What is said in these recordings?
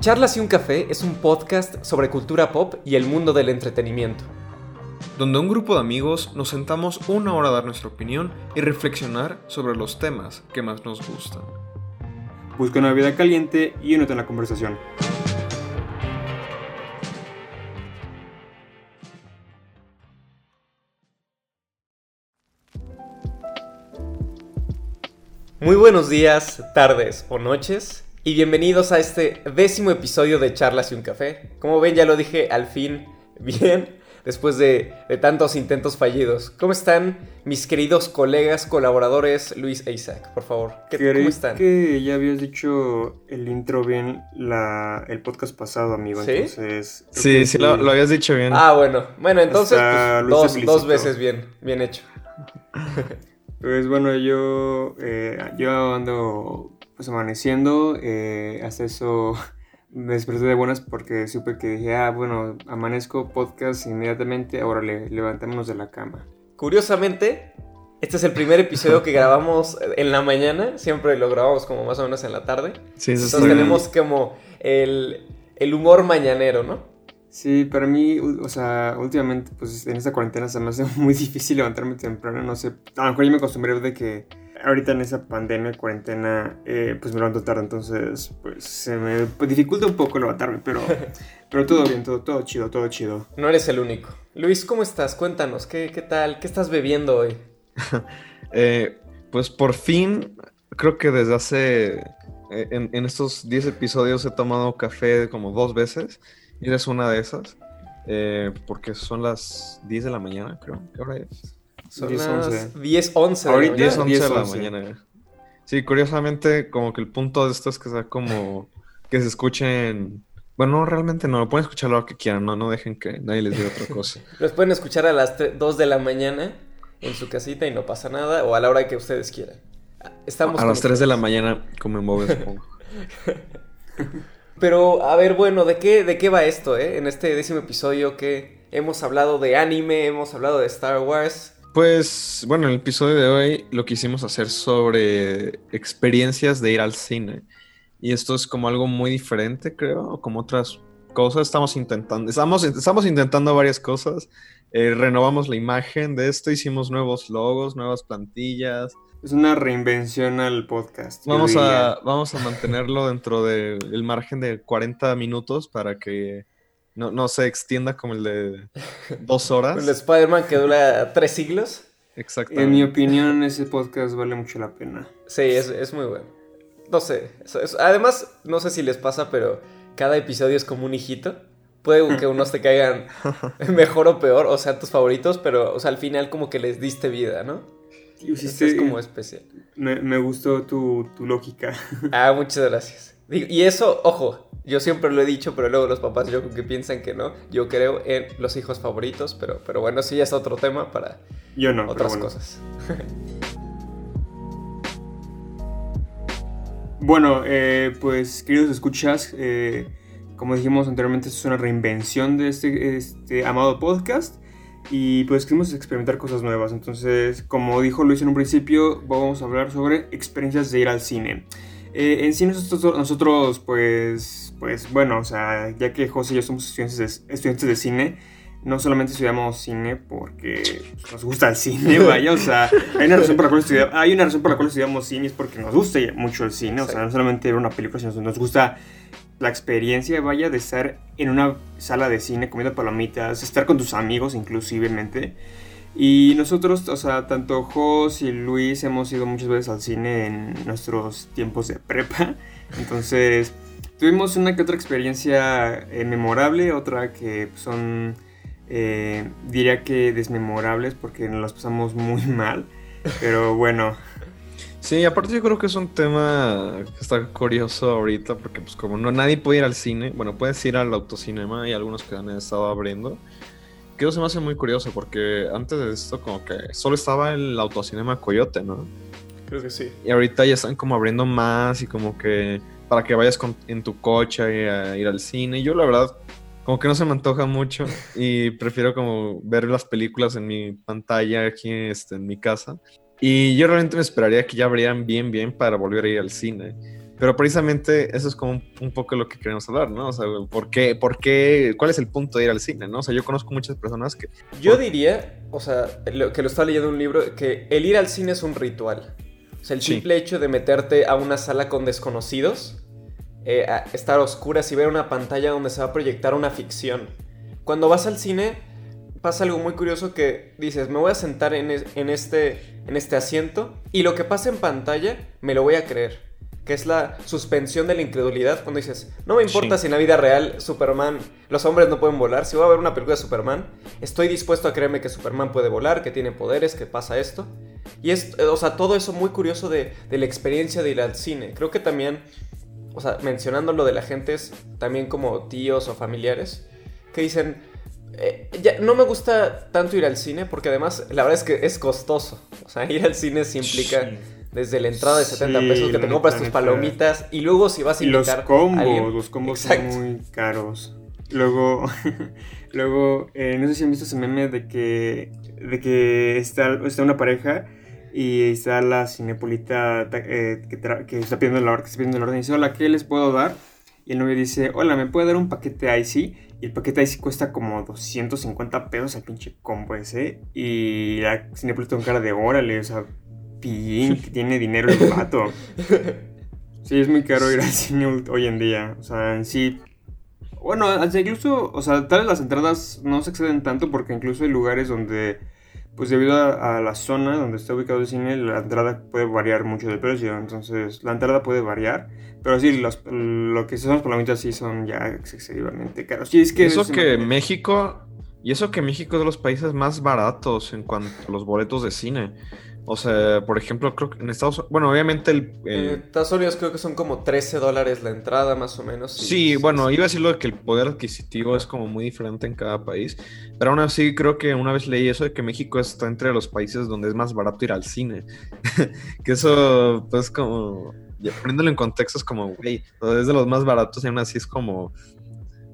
Charlas y un café es un podcast sobre cultura pop y el mundo del entretenimiento. Donde un grupo de amigos nos sentamos una hora a dar nuestra opinión y reflexionar sobre los temas que más nos gustan. Busca una vida caliente y únete en la conversación. Muy buenos días, tardes o noches y bienvenidos a este décimo episodio de Charlas y un Café. Como ven, ya lo dije al fin bien, después de, de tantos intentos fallidos. ¿Cómo están mis queridos colegas, colaboradores Luis e Isaac? Por favor, ¿qué, ¿cómo están? que ya habías dicho el intro bien la, el podcast pasado, amigo. ¿Sí? Entonces. Sí, sí, lo, lo habías dicho bien. Ah, bueno, bueno, entonces pues, dos, dos veces bien, bien hecho. Pues bueno, yo, eh, yo ando pues amaneciendo. eh, hasta eso me desperté de buenas porque supe que dije, ah, bueno, amanezco podcast inmediatamente. Ahora le, levantémonos de la cama. Curiosamente, este es el primer episodio que grabamos en la mañana. Siempre lo grabamos como más o menos en la tarde. sí, eso Entonces tenemos como el, el humor mañanero, ¿no? Sí, para mí, o sea, últimamente, pues en esta cuarentena se me hace muy difícil levantarme temprano, no sé, a lo mejor yo me acostumbré de que ahorita en esa pandemia, cuarentena, eh, pues me levanto tarde, entonces, pues se me dificulta un poco levantarme, pero, pero todo bien, todo, todo chido, todo chido. No eres el único. Luis, ¿cómo estás? Cuéntanos, ¿qué, qué tal? ¿Qué estás bebiendo hoy? Eh, pues por fin, creo que desde hace. eh, En, en estos 10 episodios he tomado café como dos veces. Y es una de esas. eh, porque son las 10 de la mañana, creo. ¿Qué hora es? Son 10, las 11. 10, 11 de la Ahorita mañana. 10, 11 de la 10, 11. mañana. Sí, curiosamente, como que el punto de esto es que sea como que se escuchen. Bueno, no, realmente no, pueden escuchar lo que quieran, no, no dejen que nadie les diga otra cosa. Los pueden escuchar a las 2 de la mañana en su casita y no pasa nada, o a la hora que ustedes quieran. Estamos A las 3 de la mañana, como en Bob supongo. Pero, a ver, bueno, ¿de qué, ¿de qué va esto, eh? En este décimo episodio que hemos hablado de anime, hemos hablado de Star Wars. Pues, bueno, en el episodio de hoy lo quisimos hacer sobre experiencias de ir al cine. Y esto es como algo muy diferente, creo, como otras cosas. Estamos intentando, estamos, estamos intentando varias cosas. Eh, renovamos la imagen de esto, hicimos nuevos logos, nuevas plantillas. Es una reinvención al podcast. Vamos a, vamos a mantenerlo dentro del margen de 40 minutos para que no, no se extienda como el de dos horas. El Spider-Man que dura tres siglos. Exactamente. En mi opinión, ese podcast vale mucho la pena. Sí, es, es muy bueno. No sé. Además, no sé si les pasa, pero cada episodio es como un hijito. Puede que unos te caigan mejor o peor, o sean tus favoritos, pero o sea, al final como que les diste vida, ¿no? Hiciste- es como especial. me, me gustó tu, tu lógica. Ah, muchas gracias. Y eso, ojo, yo siempre lo he dicho, pero luego los papás yo creo que piensan que no. Yo creo en los hijos favoritos, pero, pero bueno, sí es otro tema para Yo no, otras bueno. cosas. Bueno, eh, pues queridos escuchas, eh, como dijimos anteriormente, esto es una reinvención de este, este amado podcast y pues queremos experimentar cosas nuevas. Entonces, como dijo Luis en un principio, vamos a hablar sobre experiencias de ir al cine. Eh, en sí nosotros, nosotros, pues, pues bueno, o sea, ya que José y yo somos estudiantes de, estudiantes de cine, no solamente estudiamos cine porque nos gusta el cine, vaya, o sea, hay una razón por la cual estudiamos, hay una razón por la cual estudiamos cine es porque nos gusta mucho el cine, o sea, no solamente ver una película, sino nos gusta la experiencia, vaya, de estar en una sala de cine comiendo palomitas, estar con tus amigos inclusivemente. Y nosotros, o sea, tanto Jos y Luis hemos ido muchas veces al cine en nuestros tiempos de prepa. Entonces, tuvimos una que otra experiencia eh, memorable, otra que son, eh, diría que desmemorables porque nos las pasamos muy mal. Pero bueno, Sí, aparte yo creo que es un tema que está curioso ahorita porque pues como no nadie puede ir al cine, bueno, puedes ir al autocinema y algunos que han estado abriendo. Que eso se me hace muy curioso porque antes de esto como que solo estaba el autocinema Coyote, ¿no? Creo que sí. Y ahorita ya están como abriendo más y como que para que vayas con- en tu coche a, a ir al cine. Yo la verdad como que no se me antoja mucho y prefiero como ver las películas en mi pantalla aquí este, en mi casa. Y yo realmente me esperaría que ya abrieran bien, bien para volver a ir al cine. Pero precisamente eso es como un, poco lo que queremos hablar, ¿no? O sea, ¿por qué, ¿por qué, cuál es el punto de ir al cine, ¿no? O sea, yo conozco muchas personas que... Yo diría, o sea, lo, que lo estaba leyendo en un libro, que el ir al cine es un ritual. O sea, el simple hecho de meterte a una sala con desconocidos, eh, estar a oscuras y ver una pantalla donde se va a proyectar una ficción. Cuando vas al cine pasa algo muy curioso que dices, me voy a sentar en, en, este, en este asiento y lo que pasa en pantalla me lo voy a creer que es la suspensión de la incredulidad, cuando dices, no me importa si en la vida real Superman, los hombres no pueden volar, si voy a ver una película de Superman, estoy dispuesto a creerme que Superman puede volar, que tiene poderes, que pasa esto. Y es, o sea, todo eso muy curioso de, la experiencia de ir al cine. Creo que también, o sea, mencionando lo de la gente, es también como tíos o familiares, que dicen, eh, ya, no me gusta tanto ir al cine porque además la verdad es que es costoso. O sea, ir al cine se implica desde la entrada de 70 pesos que te compras tus palomitas y luego si vas a invitar los combos, los combos son muy caros. Luego, luego eh, no sé si han visto ese meme de que, de que está, está una pareja y está la cinepolita eh, que, está pidiendo la, que está pidiendo el orden y dice, hola, ¿qué les puedo dar? Y el novio dice, hola, ¿me puede dar un paquete Icy? Y el paquete Icy cuesta como 250 pesos el pinche combo ese. Y la cinepolita con cara de órale, o sea, que tiene dinero el pato. Sí, es muy caro ir al cine hoy en día. O sea, en sí. Bueno, incluso, o sea, tal vez las entradas no se exceden tanto porque incluso hay lugares donde, pues debido a, la zona donde está ubicado el cine, la entrada puede variar mucho de precio. Entonces, la entrada puede variar. Pero sí, lo que son las palomitas sí son ya excesivamente caros. Sí, es que eso que México. Y eso que México es de los países más baratos en cuanto a los boletos de cine. O sea, por ejemplo, creo que en Estados Unidos, bueno, obviamente el... En Estados Unidos creo que son como 13 dólares la entrada más o menos. Sí, bueno, iba a decirlo de que el poder adquisitivo es como muy diferente en cada país, pero aún así creo que una vez leí eso de que México está entre los países donde es más barato ir al cine. que eso, pues como, poniéndolo en contexto es como, güey, es de los más baratos y aún así es como,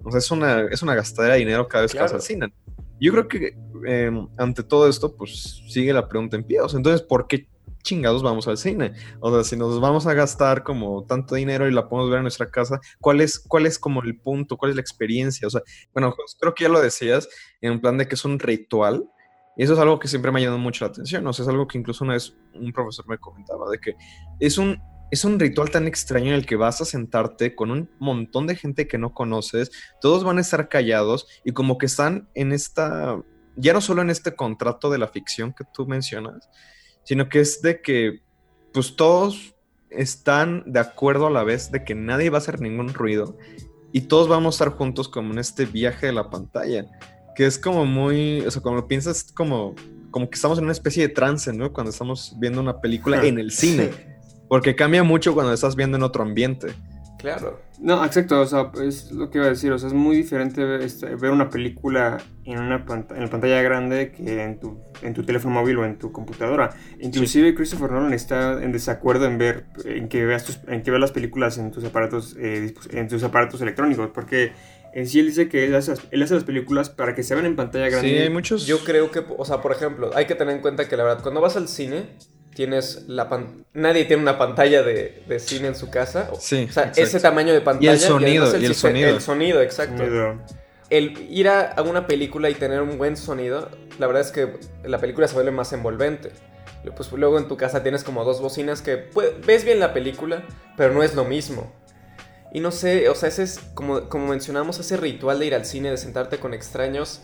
o sea, es una, es una gastadera de dinero cada vez que vas al cine. Yo creo que em, ante todo esto, pues sigue la pregunta en pie. Entonces, ¿por qué chingados vamos al cine? O sea, si nos vamos a gastar como tanto dinero y la podemos ver en nuestra casa, ¿cuál es, cuál es como el punto? ¿Cuál es la experiencia? O sea, bueno, pues, creo que ya lo decías en plan de que es un ritual. Y eso es algo que siempre me ha llamado mucho la atención. O sea, es algo que incluso una vez un profesor me comentaba, de que es un es un ritual tan extraño en el que vas a sentarte con un montón de gente que no conoces, todos van a estar callados y como que están en esta, ya no solo en este contrato de la ficción que tú mencionas, sino que es de que pues todos están de acuerdo a la vez de que nadie va a hacer ningún ruido y todos vamos a estar juntos como en este viaje de la pantalla, que es como muy, o sea, cuando piensas como, como que estamos en una especie de trance, ¿no? Cuando estamos viendo una película en el cine. Porque cambia mucho cuando estás viendo en otro ambiente. Claro. No, exacto, o sea, es lo que iba a decir, o sea, es muy diferente ver, este, una película en una en la pantalla grande que en tu, en tu teléfono móvil o en tu computadora. Inclusive Christopher Nolan está en desacuerdo en ver en que veas en que veas las películas en tus aparatos eh, en tus aparatos electrónicos, porque en sí él dice que él hace, él hace, las películas para que se vean en pantalla grande. Sí, hay muchos. Yo creo que, o sea, por ejemplo, hay que tener en cuenta que la verdad, cuando vas al cine, tienes la nadie tiene una pantalla de, cine en su casa. Sí, o sea, ese tamaño de pantalla. Y el sonido, y, el, sonido. El sonido, exacto. El ir a, una película y tener un buen sonido, la verdad es que la película se vuelve más envolvente. Pues luego en tu casa tienes como dos bocinas que ves bien la película, pero no es lo mismo. Y no sé, o sea, ese es, como, como mencionamos, ese ritual de ir al cine, de sentarte con extraños.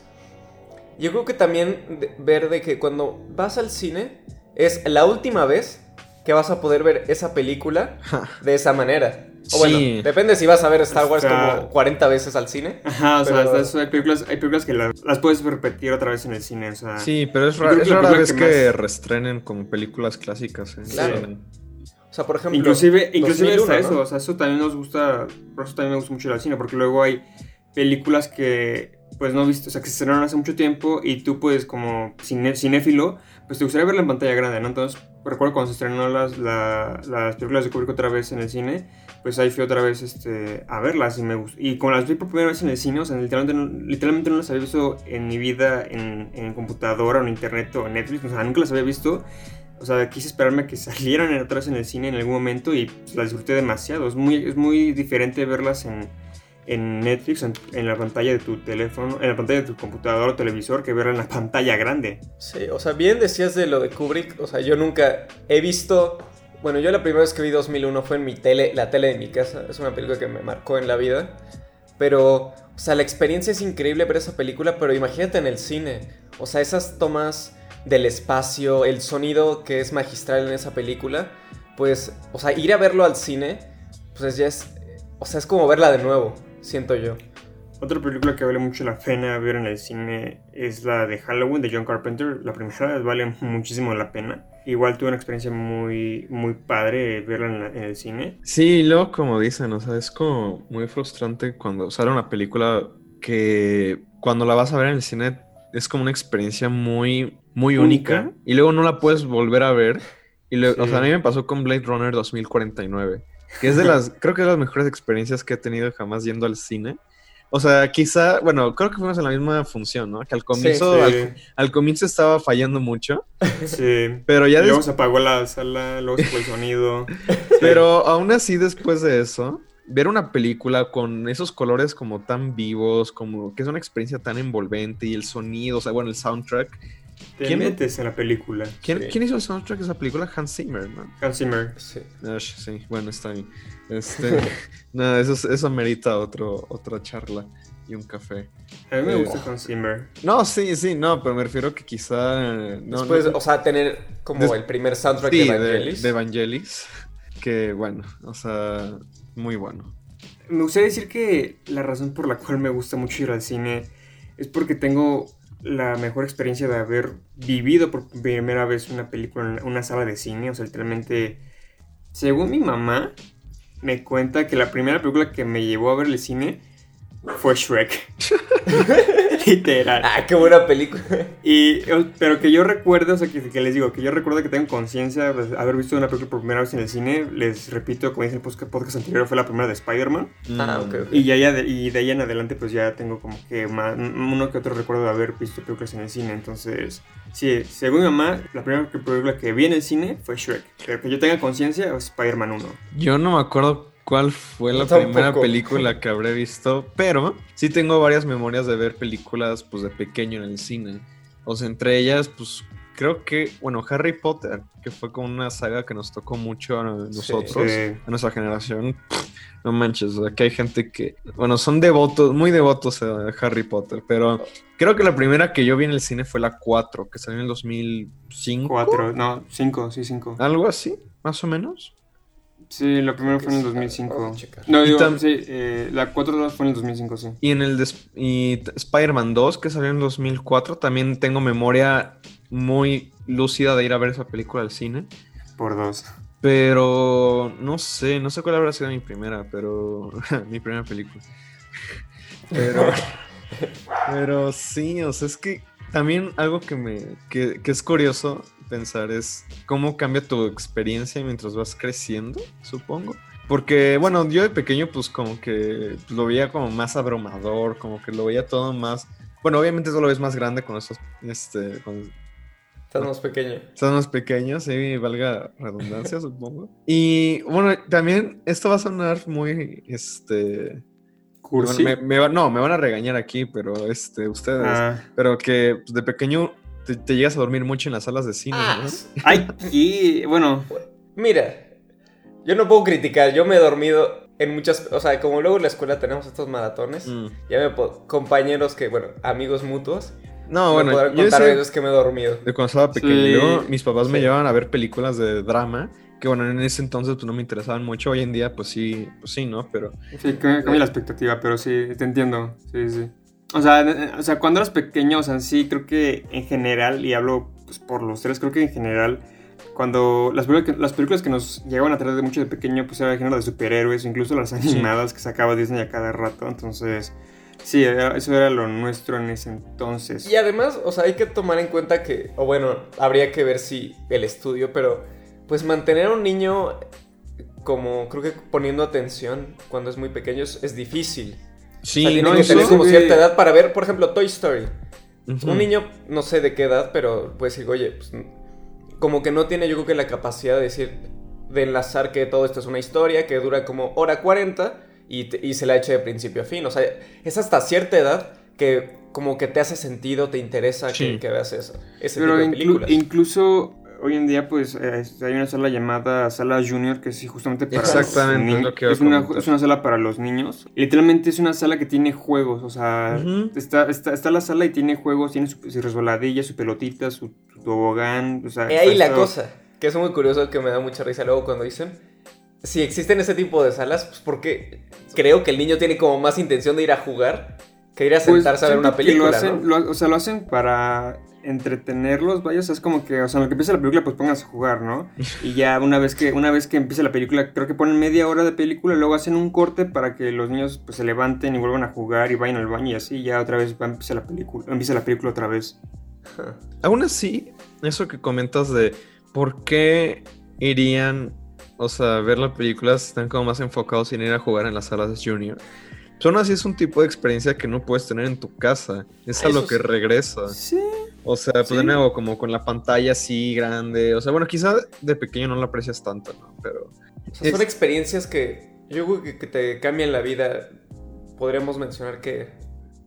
Yo creo que también ver de que cuando vas al cine, es la última vez que vas a poder ver esa película de esa manera. O bueno, depende si vas a ver Star Wars como 40 veces al cine. Ajá, o sea, hay, películas, hay películas que las puedes repetir otra vez en el cine. O sea, sí, pero es, rara, vez que, restrenen como películas clásicas. claro. O sea, por ejemplo. Inclusive, inclusive eso. O sea, eso también nos gusta. Por eso también me gusta mucho el cine. Porque luego hay películas que pues no viste, o sea, que se estrenaron hace mucho tiempo y tú puedes como cinéfilo, pues te gustaría verla en pantalla grande, ¿no? Entonces, recuerdo cuando se estrenó las, las películas de Kubrick otra vez en el cine, pues ahí fui otra vez este, a verlas y me gustó. Y como las vi por primera vez en el cine, o sea, literalmente, literalmente no las había visto en mi vida en, en computadora o en internet o en Netflix, o sea, nunca las había visto. O sea, quise esperarme a que salieran vez en el cine en algún momento y pues, las disfruté demasiado. Es muy, es muy diferente verlas en, en Netflix, en, la pantalla de tu teléfono, en la pantalla de tu computador o televisor, que verla en la pantalla grande. Sí, o sea, bien decías de lo de Kubrick. O sea, yo nunca he visto. Bueno, yo la primera vez que vi 2001 fue en mi tele, la tele de mi casa. Es una película que me marcó en la vida. Pero, o sea, la experiencia es increíble ver esa película, pero imagínate en el cine. O sea, esas tomas del espacio, el sonido que es magistral en esa película, pues, o sea, ir a verlo al cine, pues ya es, o sea, es como verla de nuevo, siento yo. Otra película que vale mucho la pena ver en el cine es la de Halloween de John Carpenter. La primera vale muchísimo la pena. Igual tuve una experiencia muy, muy padre verla en, la, en el cine. Sí, luego como dicen, o sea, es como muy frustrante cuando sale una película que cuando la vas a ver en el cine es como una experiencia muy, muy única, única y luego no la puedes volver a ver. Y luego, sí. O sea, a mí me pasó con Blade Runner 2049, que es de las, creo que es de las mejores experiencias que he tenido jamás yendo al cine. O sea, quizá, bueno, creo que fuimos en la misma función, ¿no? Que al comienzo, sí, sí. Al, al, comienzo estaba fallando mucho. Sí. Pero ya luego se apagó la sala, luego se fue el sonido. Pero aún así, después de eso, ver una película con esos colores como tan vivos, como que es una experiencia tan envolvente y el sonido, o sea, bueno, el soundtrack. Te ¿Quién metes en la película? ¿Quién, sí. ¿Quién, hizo el soundtrack de esa película? Hans Zimmer, ¿no? Hans Zimmer, sí. Ash, sí, bueno, está bien. Este, no, eso, eso merita otro, otra charla y un café. A mí me eh, gusta Hans Zimmer. No, sí, sí, no, pero me refiero que quizá... No, Después, no, o sea, tener como Des... el primer soundtrack sí, de Evangelis. De, de Evangelis. Que bueno, o sea, muy bueno. Me gustaría decir que la razón por la cual me gusta mucho ir al cine es porque tengo la mejor experiencia de haber vivido por primera vez una película en una sala de cine. O sea, literalmente, según mi mamá, me cuenta que la primera película que me llevó a ver el cine fue Shrek. Literal. Ah, qué buena película. Y, pero que yo recuerdo, o sea, que, que les digo, que yo recuerdo que tengo conciencia de haber visto una película por primera vez en el cine. Les repito, como dije en el podcast anterior, fue la primera de Spider-Man. Ah, ok. okay. Y, ya, ya de, y de ahí en adelante, pues ya tengo como que más, uno que otro recuerdo de haber visto películas en el cine. Entonces, sí, según mi mamá, la primera película que vi en el cine fue Shrek. Pero que yo tenga conciencia, Spider-Man 1. Yo no me acuerdo cuál fue la primera película que habré visto, pero sí tengo varias memorias de ver películas pues de pequeño en el cine. O sea, entre ellas, pues creo que, bueno, Harry Potter, que fue como una saga que nos tocó mucho a nosotros, sí, a nuestra generación. No manches, que hay gente que, bueno, son devotos, muy devotos a Harry Potter, pero creo que la primera que yo vi en el cine fue la 4, que salió en el 2005. 4, no, 5, sí, 5. Algo así, más o menos. Sí, la primera fue en el 2005. No, digo, sí, eh, la 4 fue en el 2005, sí. Y en el y Spider-Man 2, que salió en el 2004, también tengo memoria muy lúcida de ir a ver esa película al cine. Por dos. Pero no sé, no sé cuál habrá sido mi primera, pero mi primera película. Pero, pero sí, o sea, es que también algo que me que, que es curioso pensar es cómo cambia tu experiencia mientras vas creciendo, supongo. Porque, bueno, yo de pequeño pues como que lo veía como más abrumador, como que lo veía todo más... Bueno, obviamente eso lo ves más grande con esos... Este, con... Estás más pequeño. Estás más pequeño, sí, valga redundancia, supongo. Y bueno, también esto va a sonar muy, este... ¿Cursi? Me, me, no, me van a regañar aquí, pero este, ustedes. Ah. Pero que pues, de pequeño te, te, llegas a dormir mucho en las salas de cine, ah, ¿no? Ay, y bueno. Mira, yo no puedo criticar, yo me he dormido en muchas, o sea, como luego en la escuela tenemos estos maratones, mm. ya me compañeros que, bueno, amigos mutuos. No, bueno, yo contar veces que me he dormido. De cuando estaba pequeño, sí, mis papás sí. me llevaban a ver películas de drama, que bueno, en ese entonces pues no me interesaban mucho, hoy en día pues sí, pues sí, ¿no? Pero... Sí, cambia la expectativa, pero sí, te entiendo, sí, sí. O sea, o sea, cuando eras pequeño, o sea, sí, creo que en general, y hablo pues, por los tres, creo que en general, cuando las películas, que, las películas que nos llegaban a traer de mucho de pequeño, pues era el género de superhéroes, incluso las animadas sí. que sacaba Disney a cada rato, entonces... Sí, eso era lo nuestro en ese entonces. Y además, o sea, hay que tomar en cuenta que, o bueno, habría que ver si el estudio, pero pues mantener a un niño como creo que poniendo atención cuando es muy pequeño es difícil. Sí, o sea, tiene no, que tener como cierta edad para ver, por ejemplo, Toy Story. Uh -huh. Un niño, no sé de qué edad, pero puede decir, oye, pues, como que no tiene yo creo que la capacidad de decir, de enlazar que todo esto es una historia que dura como hora 40 y, y se la eche de principio a fin. O sea, es hasta cierta edad que como que te hace sentido, te interesa que, veas eso, ese Pero tipo de incluso hoy en día pues eh, hay una sala llamada sala junior que es justamente para Exactamente, lo que es, una, es una sala para los niños. literalmente es una sala que tiene juegos, o sea, está, está, está, la sala y tiene juegos, tiene su, su resbaladilla, su pelotita, su, tobogán, o sea... ahí la cosa, que es muy curioso que me da mucha risa luego cuando dicen, si existen ese tipo de salas, pues porque creo que el niño tiene como más intención de ir a jugar que ir a pues, sentarse a ver una película. o sea, lo hacen para entretenerlos, vaya, o sea, es como que, o sea, lo que empieza la película, pues pónganse a jugar, ¿no? Y ya una vez que, una vez que empieza la película, creo que ponen media hora de película, luego hacen un corte para que los niños pues se levanten y vuelvan a jugar y vayan al baño y así, ya otra vez va, empieza la película, empieza la película otra vez. Aún así, eso que comentas de por qué irían, o sea, ver las películas, están como más enfocados en ir a jugar en las salas de Junior. Son así es un tipo de experiencia que no puedes tener en tu casa. Es a lo que regresa. Sí. O sea, pues de nuevo, como con la pantalla así grande. O sea, bueno, quizá de pequeño no lo aprecias tanto, ¿no? Pero. Son experiencias que yo creo que, te cambian la vida. Podríamos mencionar que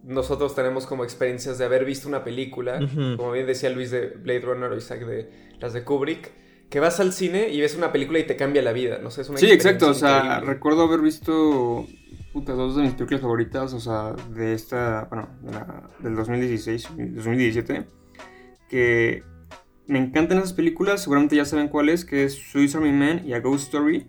nosotros tenemos como experiencias de haber visto una película, como bien decía Luis de Blade Runner o Isaac de las de Kubrick, que vas al cine y ves una película y te cambia la vida, no sé, es una Sí, exacto, o sea, recuerdo haber visto puta, dos de mis películas favoritas, o sea, de esta, bueno, del 2016, 2017, que me encantan esas películas, seguramente ya saben cuáles, que es Swiss Army Man y A Ghost Story.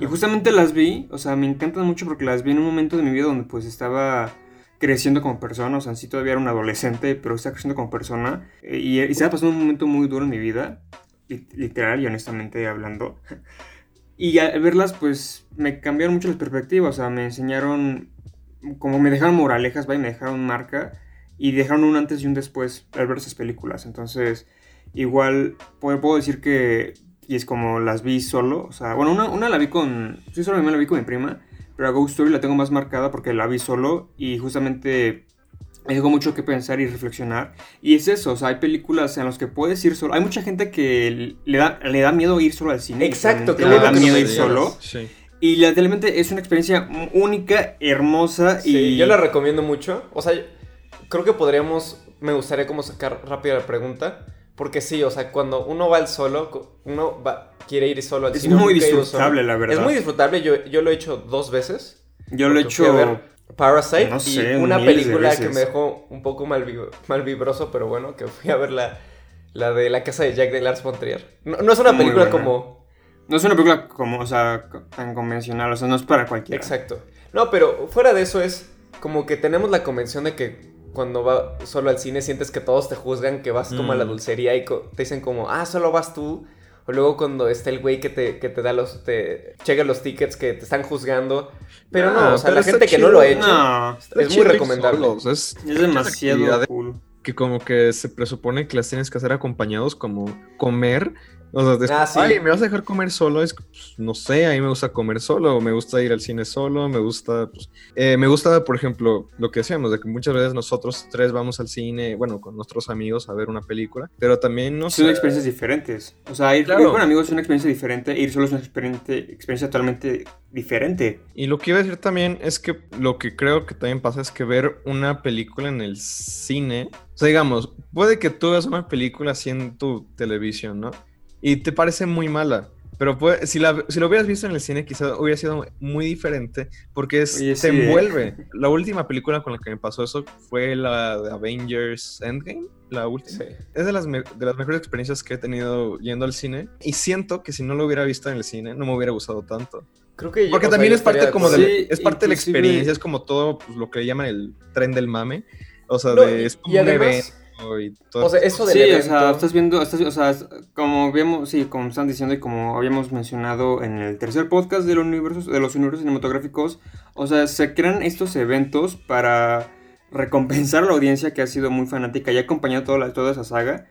Y justamente las vi, o sea, me encantan mucho porque las vi en un momento de mi vida donde pues estaba creciendo como persona, o sea, sí todavía era un adolescente, pero estaba creciendo como persona. Y, y estaba pasando un momento muy duro en mi vida, literal y honestamente hablando. Y al verlas, pues me cambiaron mucho las perspectivas, o sea, me enseñaron, como me dejaron moralejas, ¿vale? me dejaron marca y dejaron un antes y un después al ver esas películas. Entonces, igual puedo, decir que, y es como las vi solo, o sea, bueno, una, una la vi con, sí, solo me la vi con mi prima, pero a Ghost Story la tengo más marcada porque la vi solo y justamente me dejó mucho que pensar y reflexionar. Y es eso, o sea, hay películas en las que puedes ir solo. Hay mucha gente que le da, le da miedo ir solo al cine. Exacto, que le da miedo ir solo. Sí. Y literalmente es una experiencia única, hermosa y... Yo la recomiendo mucho. O sea, creo que podríamos, me gustaría como sacar rápido la pregunta. Porque sí, o sea, cuando uno va al solo, uno va, quiere ir solo al cine. Es muy disfrutable, la verdad. Es muy disfrutable, yo, yo lo he hecho dos veces. Yo lo he hecho Parasite y una película que me dejó un poco mal, mal vibroso, pero bueno, que fui a ver la, la de La casa de Jack de Lars von Trier. No, es una película como... No es una película como, o sea, tan convencional, o sea, no es para cualquiera. Exacto. No, pero fuera de eso es como que tenemos la convención de que cuando va solo al cine sientes que todos te juzgan, que vas como a la mm. dulcería y te dicen como, ah, solo vas tú. O luego cuando está el güey que te, que te da los, te checa los tickets que te están juzgando. Pero no, o sea, la gente que no lo ha hecho es muy recomendable. Es, es demasiado cool. Que como que se presupone que las tienes que hacer acompañados, como comer o sea, ah, ay, ¿me vas a dejar comer solo? Es, pues, no sé, a mí me gusta comer solo, me gusta ir al cine solo, me gusta, pues, eh, me gusta, por ejemplo, lo que decíamos, de que muchas veces nosotros tres vamos al cine, bueno, con nuestros amigos a ver una película, pero también no Son experiencias diferentes. O sea, ir, con amigos es una experiencia diferente, ir solo es una experiencia, experiencia totalmente diferente. Y lo que iba a decir también es que lo que creo que también pasa es que ver una película en el cine, o sea, digamos, puede que tú veas una película así en tu televisión, ¿no? Y te parece muy mala. Pero si, la, si lo hubieras visto en el cine, quizás hubiera sido muy diferente porque es, te envuelve. La última película con la que me pasó eso fue la de Avengers Endgame, la última. Es de las, de las mejores experiencias que he tenido yendo al cine y siento que si no lo hubiera visto en el cine no me hubiera gustado tanto. Creo que Porque también es parte, como de, es parte de la experiencia, es como todo pues, lo que llaman el tren del mame. O sea, de, es como un evento o sea, eso Sí, o sea, estás viendo, o sea, como vemos, sí, como están diciendo y como habíamos mencionado en el tercer podcast de los universos, de los universos cinematográficos, o sea, se crean estos eventos para recompensar a la audiencia que ha sido muy fanática y ha acompañado toda, toda esa saga.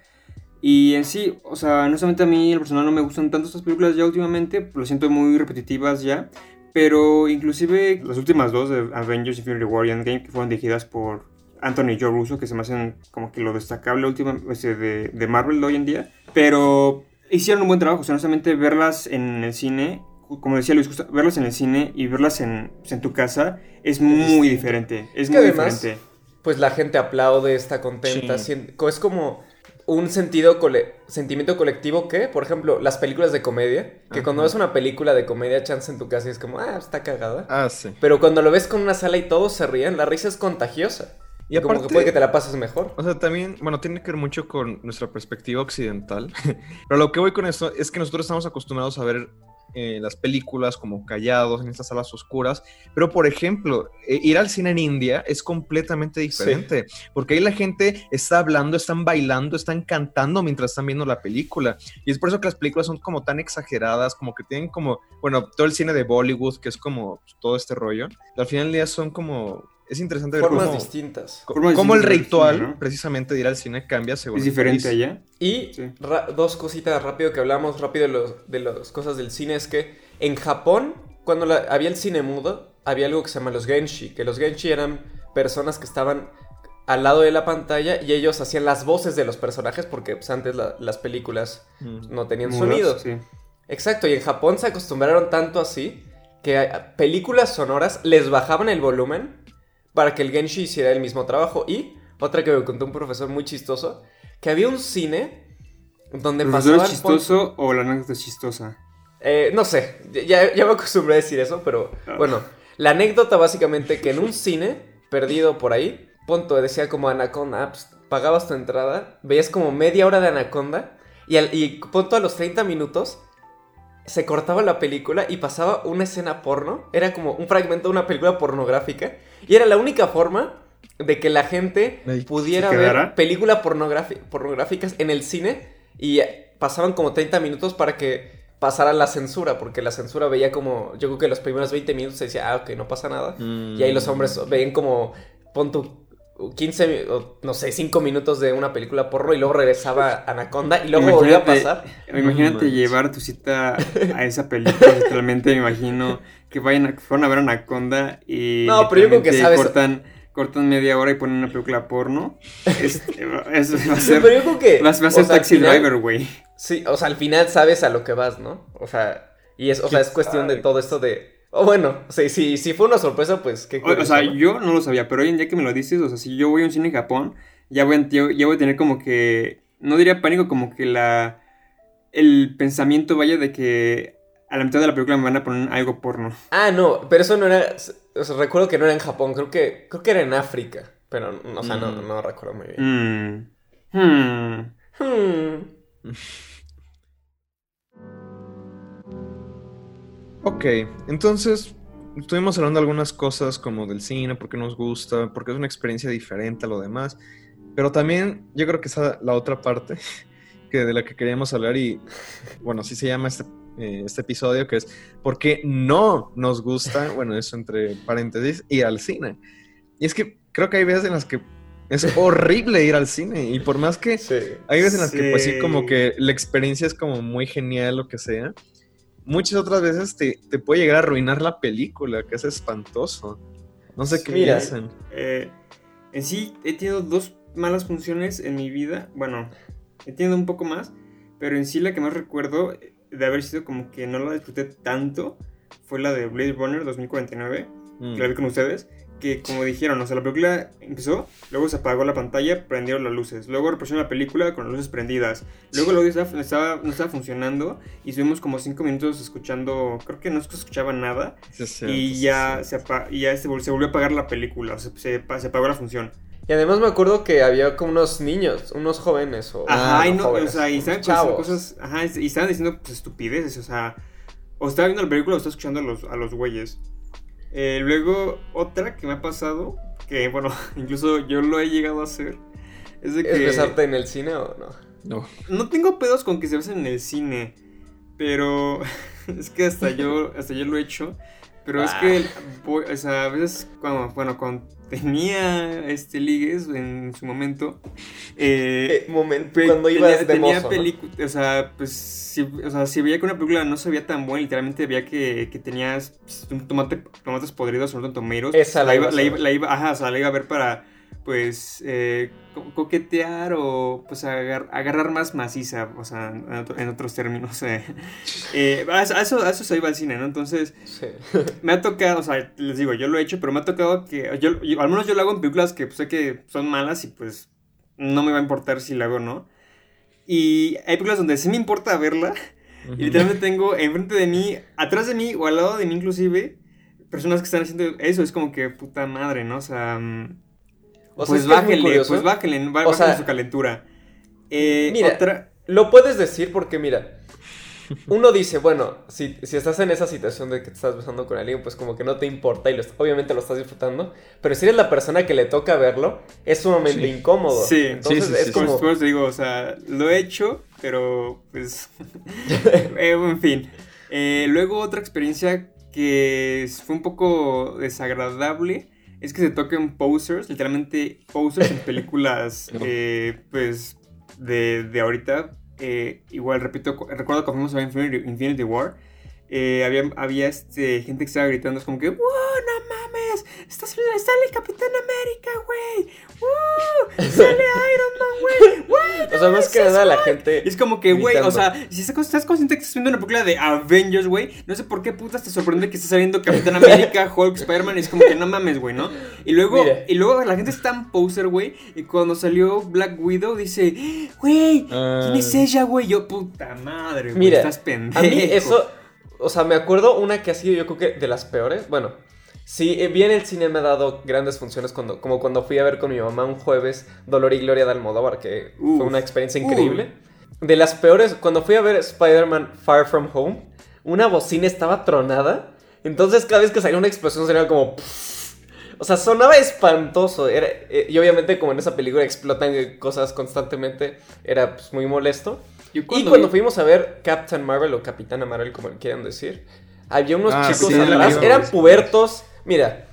Y en sí, o sea, no solamente a mí, el personal, no me gustan tanto estas películas ya últimamente, lo siento muy repetitivas ya, pero inclusive las últimas dos de Avengers Infinity War y Endgame, que fueron dirigidas por Anthony Joe Russo, que se me hacen como que lo destacable última, de, de Marvel de hoy en día. Pero hicieron un buen trabajo, o sea, solamente verlas en el cine, como decía Luis, justo, verlas en el cine y verlas en, pues, en tu casa es muy diferente. Es, que muy además- diferente. Pues la gente aplaude, está contenta. Sí. Es como un sentido cole- sentimiento colectivo que, por ejemplo, las películas de comedia, que cuando ves una película de comedia chance en tu casa y es como, ah, está cagada. Ah, sí. Pero cuando lo ves con una sala y todos se ríen, la risa es contagiosa. Y Y como aparte- que puede que te la pases mejor. O sea, también, bueno, tiene que ver mucho con nuestra perspectiva occidental. Pero lo que voy con esto es que nosotros estamos acostumbrados a ver eh, las películas como callados en estas salas oscuras. Pero, por ejemplo, eh, ir al cine en India es completamente diferente. Porque ahí la gente está hablando, están bailando, están cantando mientras están viendo la película. Y es por eso que las películas son como tan exageradas, como que tienen como, bueno, todo el cine de Bollywood, que es como todo este rollo. Al final del día son como... Es interesante ver Formas cómo, distintas. Formas Como el distintas ver ritual, cine, ¿no? precisamente, de ir al cine cambia según Es el diferente allá. Y Sí. dos cositas rápido que hablamos rápido de, los, de las cosas del cine es que en Japón, cuando la- había el cine mudo, había algo que se llama los genshi, que los genshi eran personas que estaban al lado de la pantalla y ellos hacían las voces de los personajes porque pues, antes la- las películas Mm. no tenían sonido. Sí. Exacto, y en Japón se acostumbraron tanto así que películas sonoras les bajaban el volumen para que el Genshi hiciera el mismo trabajo. Y otra que me contó un profesor muy chistoso, que había un cine donde ¿El profesor pasaban... es chistoso o la anécdota es chistosa? Eh, no sé, ya, ya me acostumbré a decir eso, pero Ah. bueno, la anécdota básicamente que en un cine perdido por ahí, punto, decía como Anaconda, ah, pues, pagabas tu entrada, veías como media hora de Anaconda y, al, y punto a los 30 minutos se cortaba la película y pasaba una escena porno, era como un fragmento de una película pornográfica y era la única forma de que la gente pudiera ¿se ver películas pornográficas en el cine y pasaban como 30 minutos para que pasara la censura, porque la censura veía como, yo creo que los primeros 20 minutos se decía, ah, ok, no pasa nada. Mm. Y ahí los hombres veían como, pon tu 15, mi- o, no sé, 5 minutos de una película porno y luego regresaba Anaconda y luego volvía a pasar. Imagínate manches. llevar tu cita a esa película, literalmente me imagino que vayan a, fueron a ver Anaconda y No, pero yo creo que sabes- cortan, cortan media hora y ponen una película porno. Es- eso va a ser, Pero yo creo que... va, va a o ser sea, Taxi final- Driver, güey. Sí, o sea, al final sabes a lo que vas, ¿no? O sea, y es, o sea, es cuestión de todo esto de... O bueno, sí, sí, si fue una sorpresa, pues qué O, o sea, curioso, ¿no? yo no lo sabía, pero hoy en día que me lo dices, o sea, si yo voy a un cine en Japón, ya voy, a- ya, voy a tener como que, no diría pánico, como que la, el pensamiento vaya de que a la mitad de la película me van a poner algo porno. Ah, no, pero eso no era. O sea, recuerdo que no era en Japón, creo que, creo que era en África. Pero, o sea, no, Mm. no recuerdo muy bien. Hmm. Hmm. Hmm. Ok, entonces estuvimos hablando de algunas cosas como del cine, por qué nos gusta, porque es una experiencia diferente a lo demás. Pero también yo creo que esa la otra parte que de la que queríamos hablar y bueno, así se llama este, eh, este episodio, que es por qué no nos gusta, bueno, eso entre paréntesis, ir al cine. Y es que creo que hay veces en las que es horrible ir al cine y por más que Sí. hay veces en las que pues sí Sí. como que la experiencia es como muy genial lo que sea. Muchas otras veces te, te puede llegar a arruinar la película, que es espantoso. No sé qué Mira. piensan. Eh, en sí, he tenido dos malas funciones en mi vida. Bueno, he tenido un poco más, pero en sí la que más recuerdo de haber sido como que no la disfruté tanto fue la de Blade Runner 2049, Mm. que la vi con ustedes. Que como dijeron, o sea, la película empezó, luego se apagó la pantalla, prendieron las luces, luego repusieron la película con las luces prendidas, luego el audio estaba, estaba- no estaba funcionando y estuvimos como 5 minutos escuchando, creo que no se escuchaba nada, Sí, y sí, ya, sí. se, apa- y ya se, vol- se volvió a apagar la película, o sea, se, pa- se apagó la función. Y además me acuerdo que había como unos niños, unos jóvenes o. Ajá, y no, jóvenes, o sea, y unos estaban diciendo cosas, ajá, y estaban diciendo pues estupideces, o sea, o estaba viendo la película o estaba escuchando a los, a los güeyes. Eh, luego, otra que me ha pasado, que bueno, incluso yo lo he llegado a hacer, es de ¿Es que... besarte en el cine o no? No. No tengo pedos con que se besen en el cine, pero es que hasta yo, hasta yo lo he hecho. Pero es que, Ah. voy- o sea, a veces cuando, bueno, cuando tenía este ligues en su momento, eh, Eh, momento, cuando tenía, ibas de tenía mozo, ¿no? pelicu- o sea, pues, si, o sea, si veía que una película no se veía tan buena, literalmente veía que, que tenías pues, un tomate, tomates podridos o no tomatoes, Esa la la iba, a la, iba, la iba- ajá, o sea, la iba a ver para, pues eh, coquetear o pues agarrar más maciza, o sea, en, otros términos. Eh, eh, a, eso, a eso se iba al cine, ¿no? Entonces, me ha tocado, o sea, les digo, yo lo he hecho, pero me ha tocado que, yo, al menos yo lo hago en películas que pues, sé que son malas y pues no me va a importar si lo hago o no. Y hay películas donde sí me importa verla. Y literalmente tengo enfrente de mí, atrás de mí o al lado de mí inclusive, personas que están haciendo eso. Es como que puta madre, ¿no? O sea... Pues, bájale, pues bájale, bájale su calentura. Eh, mira, lo puedes decir porque mira, uno dice, bueno, si, estás en esa situación de que te estás besando con alguien, pues como que no te importa y obviamente lo estás disfrutando. Pero si eres la persona que le toca verlo, es sumamente incómodo. Sí, Entonces sí, es como... Pues, te digo, o sea, lo he hecho, pero pues... Eh, en fin. Eh, luego otra experiencia que fue un poco desagradable es que se toquen posers, literalmente posers en películas, eh, pues, de, de ahorita. Eh, igual, repito, recuerdo cuando fuimos a Infinity, Infinity War, eh, había, había este, gente que estaba gritando, es como que, ¡Wow, no mames! ¡Está, sale Capitán América, güey! ¡Wow! ¡Sale Iron Man, güey! o sea, más que nada la gente. es como que, güey, o sea, si estás consciente que estás viendo una película de Avengers, güey, no sé por qué putas te sorprende que estés saliendo Capitán América, Hulk, Spider-Man, es como que no mames, güey, ¿no? Y luego, y luego la gente es tan poser, güey, y cuando salió Black Widow dice, güey, ¿quién es ah. ella, güey? Yo, puta madre, güey, estás pendejo. A mí eso o sea, me acuerdo una que ha sido yo creo que de las peores. Bueno, sí, eh, bien el cine me ha dado grandes funciones cuando, como cuando fui a ver con mi mamá un jueves Dolor y Gloria de Almodóvar, que fue una experiencia increíble. De las peores, cuando fui a ver Spider-Man Far From Home, una bocina estaba tronada. Entonces cada vez que salía una explosión sonaba como... O sea, sonaba espantoso. Era, eh, y obviamente como en esa película explotan cosas constantemente, era pues, muy molesto. Y cuando fuimos a ver Captain Marvel o Capitana Marvel, como le quieran decir, había unos ah, chicos atrás, eran pubertos. Mira,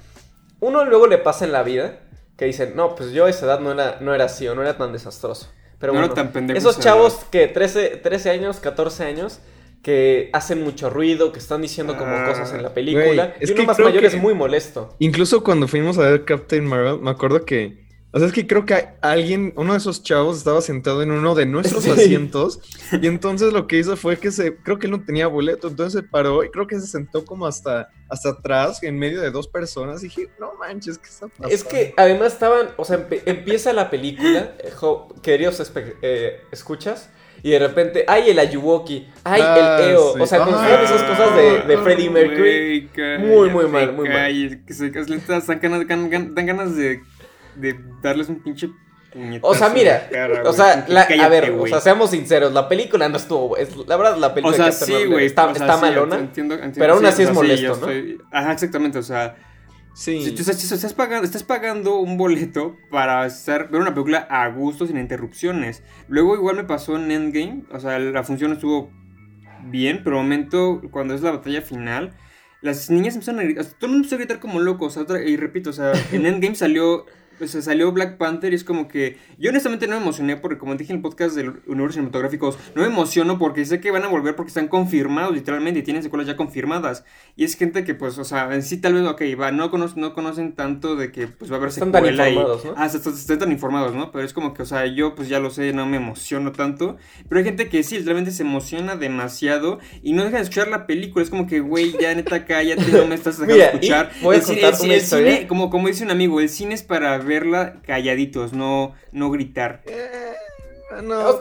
uno luego le pasa en la vida que dicen, no, pues yo a esa edad no era, no era así o no era tan desastroso. Pero bueno, esos chavos que 13, 13 años, 14 años, que hacen mucho ruido, que están diciendo como ah, cosas en la película. y uno más mayor es muy molesto. Incluso cuando fuimos a ver Captain Marvel, me acuerdo que o sea, es que creo que alguien, uno de esos chavos estaba sentado en uno de nuestros asientos y entonces lo que hizo fue que se, creo que él no tenía boleto, entonces se paró y creo que se sentó como hasta, hasta atrás en medio de dos personas y dije, no manches, ¿qué está pasando? Es que además estaban, o sea, empieza la película, eh, queridos eh, escuchas, y de repente, ay, el Ayuwoki, ay, el ah, EO. O sea, cuando ah, esas cosas de, de Freddie Mercury. muy, muy mal, muy mal. Que se, dan ganas de de darles un pinche o sea, mira, o sea, a ver, o sea, seamos sinceros, la película no estuvo, es, la verdad la película o sea, sí, güey, está, está malona, pero aún así es molesto, ¿no? Ajá, exactamente, o sea, sí. Si, estás, pagando, estás pagando un boleto para estar, ver una película a gusto, sin interrupciones. Luego igual me pasó en Endgame, o sea, la función estuvo bien, pero momento, cuando es la batalla final, las niñas empezaron a gritar, todo el mundo empezó a gritar como locos, o sea, y repito, o sea, en Endgame salió pues salió Black Panther y es como que yo honestamente no me emocioné porque como dije en el podcast del universo cinematográficos, no me emociono porque sé que van a volver porque están confirmados literalmente y tienen secuelas ya confirmadas. Y es gente que pues, o sea, en sí tal vez, ok, va, no, no conocen tanto de que pues va a haber están tan informados, ¿no? Ah, están, tan informados, ¿no? Pero es como que, o sea, yo pues ya lo sé, no me emociono tanto. Pero hay gente que sí, literalmente se emociona demasiado y no deja de escuchar la película. Es como que, güey, ya neta cállate, no me estás dejando escuchar. voy a contar el, cine, como, como dice un amigo, el cine es para verla calladitos, no, no gritar. Eh, no.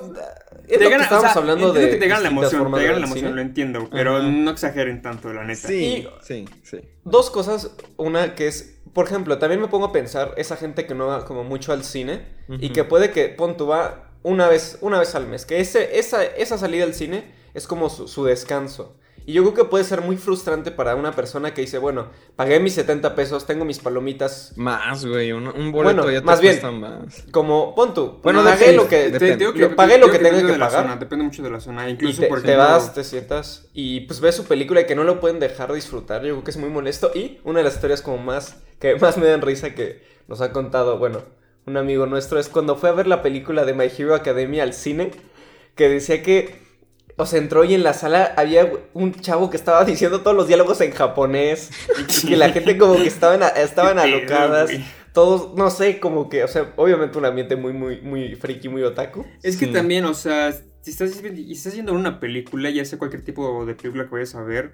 te gana, estábamos hablando de. Que te gana la emoción, te gana la emoción, lo entiendo, pero no exageren tanto, la neta. Sí, sí, sí. Dos cosas. Una que es, por ejemplo, también me pongo a pensar esa gente que no va como mucho al cine y que puede que, pon tu va una vez, una vez al mes, que ese, esa, esa salida al cine es como su descanso. Y yo creo que puede ser muy frustrante para una persona que dice, bueno, pagué mis 70 pesos, tengo mis palomitas. Más, güey, un, un boleto bueno, ya te más bien, más. Como, pon tú, bueno, pagué lo que, te, que, pagué lo que, tengo que pagar. Zona, depende mucho de la zona, incluso te, por ejemplo, te vas, te sientas y pues ves su película y que no lo pueden dejar disfrutar. Yo creo que es muy molesto. Y una de las historias como más, que más me dan risa que nos ha contado, bueno, un amigo nuestro, es cuando fue a ver la película de My Hero Academia al cine, que decía que o sea, entró y en la sala había un chavo que estaba diciendo todos los diálogos en japonés. y que la gente como que estaban, estaban alocadas. todos, no sé, como que, o sea, obviamente un ambiente muy, muy, muy friki, muy otaku. Es que Sí. también, o sea, si estás, si estás viendo una película, ya sea cualquier tipo de película que vayas a ver,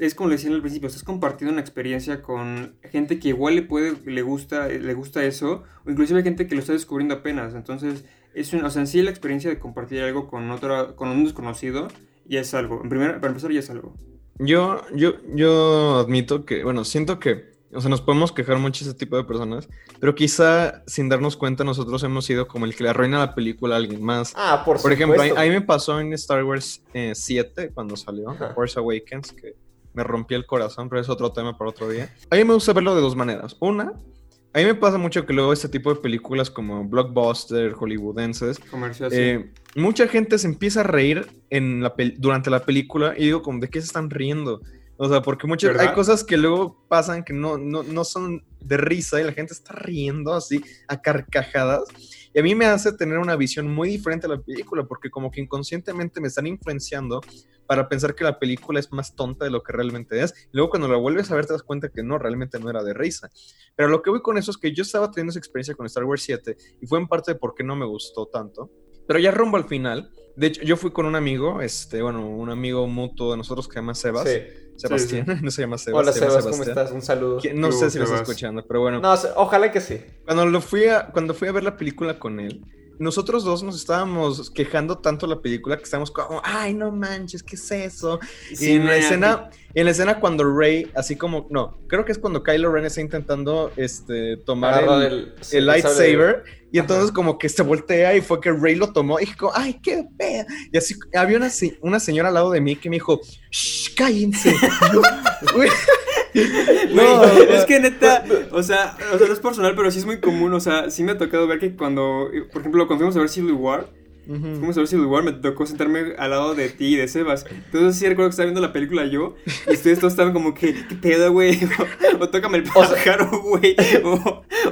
es como le decía al principio, estás compartiendo una experiencia con gente que igual le puede, le gusta, le gusta eso, o inclusive gente que lo está descubriendo apenas. Entonces, es un, o sea, en sí la experiencia de compartir algo con otra, con un desconocido, ya es algo. En primer, para empezar, ya es algo. Yo, yo, yo admito que, bueno, siento que, o sea, nos podemos quejar mucho ese tipo de personas, pero quizá sin darnos cuenta nosotros hemos sido como el que le arruina la película a alguien más. Ah, por, Por ejemplo, a, supuesto. a mí me pasó en Star Wars eh, 7 cuando salió, Ajá. Force Awakens, que me rompí el corazón, pero es otro tema para otro día. A mí me gusta verlo de dos maneras. Una, a mí me pasa mucho que luego este tipo de películas como blockbuster, hollywoodenses, eh, mucha gente se empieza a reír en la pel- durante la película y digo, como, ¿de qué se están riendo? O sea, porque muchas, ¿Verdad? hay cosas que luego pasan que no, no, no son de risa y la gente está riendo así a carcajadas. Y a mí me hace tener una visión muy diferente de la película porque como que inconscientemente me están influenciando para pensar que la película es más tonta de lo que realmente es. Y luego cuando la vuelves a ver te das cuenta que no, realmente no era de risa. Pero lo que voy con eso es que yo estaba teniendo esa experiencia con Star Wars 7 y fue en parte de por qué no me gustó tanto. Pero ya rumbo al final, de hecho, yo fui con un amigo, este, bueno, un amigo mutuo de nosotros que se llama Sebas. Sí. Sebastián, no se llama Sebas. Hola, Sebas, ¿cómo estás? Un saludo. Que- No sé si lo está Sebas. escuchando, pero bueno. No, ojalá que sí. Cuando, lo fui a, cuando fui a ver la película con él, nosotros dos nos estábamos quejando tanto la película que estábamos como, ay, no manches, ¿qué es eso? Sí, y en la escena, en la escena cuando Rey, así como, no, creo que es cuando Kylo Ren está intentando este, tomar el, el, sí, el sabe- lightsaber y Ajá. entonces como que se voltea y fue que Rey lo tomó y dijo, ay, qué pedo. Y así había una, una señora al lado de mí que me dijo, shh, cállense. No, es que neta, o sea, o sea, no es personal, pero sí es muy común, o sea, sí me ha tocado ver que cuando, por ejemplo, cuando fuimos a ver Civil War, Ujú. fuimos a ver Civil War, me tocó sentarme al lado de ti y de Sebas. Entonces sí recuerdo que estaba viendo la película yo, y ustedes todos estaban como que, ¿qué pedo, güey? O, o tócame el pájaro, güey. O,